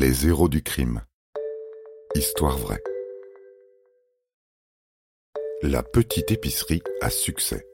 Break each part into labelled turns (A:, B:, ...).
A: Les héros du crime. Histoire vraie. La petite épicerie à succès.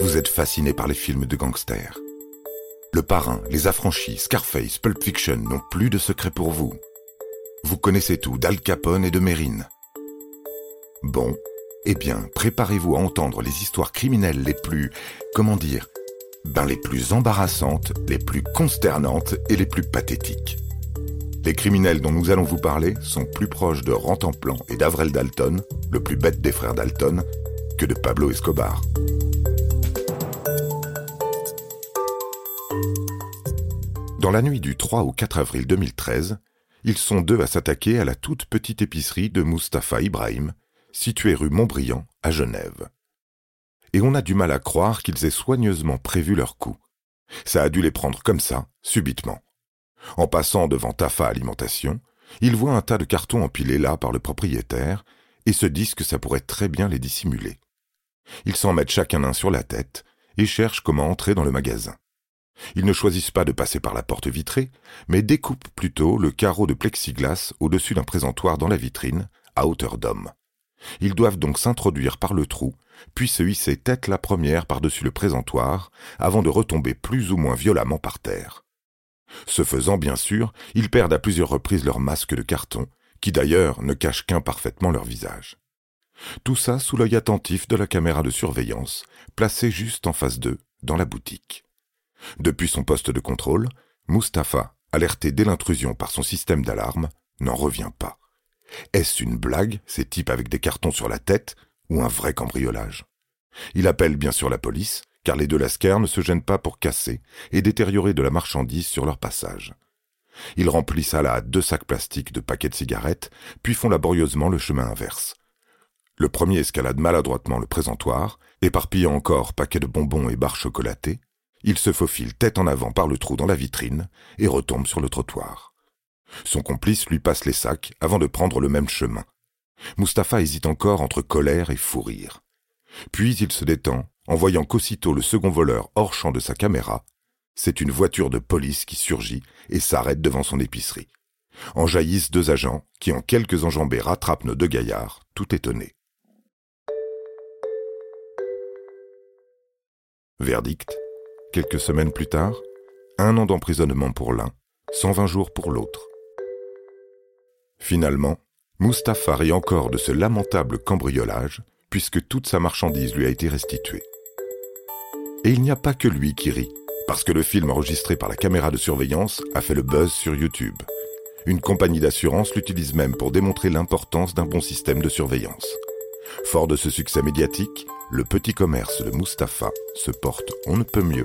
A: Vous êtes fasciné par les films de gangsters. Le Parrain, Les Affranchis, Scarface, Pulp Fiction n'ont plus de secret pour vous. Vous connaissez tout d'Al Capone et de Mérine. Bon, eh bien, préparez-vous à entendre les histoires criminelles les plus, comment dire, ben les plus embarrassantes, les plus consternantes et les plus pathétiques. Les criminels dont nous allons vous parler sont plus proches de Rantanplan et d'Avrel Dalton, le plus bête des frères Dalton, que de Pablo Escobar. Dans la nuit du 3 au 4 avril 2013, ils sont deux à s'attaquer à la toute petite épicerie de Mustapha Ibrahim, située rue Montbriand, à Genève. Et on a du mal à croire qu'ils aient soigneusement prévu leur coup. Ça a dû les prendre comme ça, subitement. En passant devant Tafa Alimentation, ils voient un tas de cartons empilés là par le propriétaire et se disent que ça pourrait très bien les dissimuler. Ils s'en mettent chacun un sur la tête et cherchent comment entrer dans le magasin. Ils ne choisissent pas de passer par la porte vitrée, mais découpent plutôt le carreau de plexiglas au-dessus d'un présentoir dans la vitrine, à hauteur d'homme. Ils doivent donc s'introduire par le trou, puis se hisser tête la première par-dessus le présentoir, avant de retomber plus ou moins violemment par terre. Ce faisant, bien sûr, ils perdent à plusieurs reprises leur masque de carton, qui d'ailleurs ne cache qu'imparfaitement leur visage. Tout ça sous l'œil attentif de la caméra de surveillance, placée juste en face d'eux, dans la boutique. Depuis son poste de contrôle, Mustapha, alerté dès l'intrusion par son système d'alarme, n'en revient pas. Est-ce une blague, ces types avec des cartons sur la tête, ou un vrai cambriolage Il appelle bien sûr la police, car les deux lascars ne se gênent pas pour casser et détériorer de la marchandise sur leur passage. Ils remplissent à la deux sacs plastiques de paquets de cigarettes, puis font laborieusement le chemin inverse. Le premier escalade maladroitement le présentoir, éparpillant encore paquets de bonbons et barres chocolatées. Il se faufile tête en avant par le trou dans la vitrine et retombe sur le trottoir. Son complice lui passe les sacs avant de prendre le même chemin. Mustapha hésite encore entre colère et fou rire. Puis il se détend en voyant qu'aussitôt le second voleur hors champ de sa caméra, c'est une voiture de police qui surgit et s'arrête devant son épicerie. En jaillissent deux agents qui en quelques enjambées rattrapent nos deux gaillards, tout étonnés. Verdict, quelques semaines plus tard, un an d'emprisonnement pour l'un, 120 jours pour l'autre. Finalement, Mustapha rit encore de ce lamentable cambriolage, puisque toute sa marchandise lui a été restituée. Et il n'y a pas que lui qui rit, parce que le film enregistré par la caméra de surveillance a fait le buzz sur YouTube. Une compagnie d'assurance l'utilise même pour démontrer l'importance d'un bon système de surveillance. Fort de ce succès médiatique, le petit commerce de Mustapha se porte on ne peut mieux.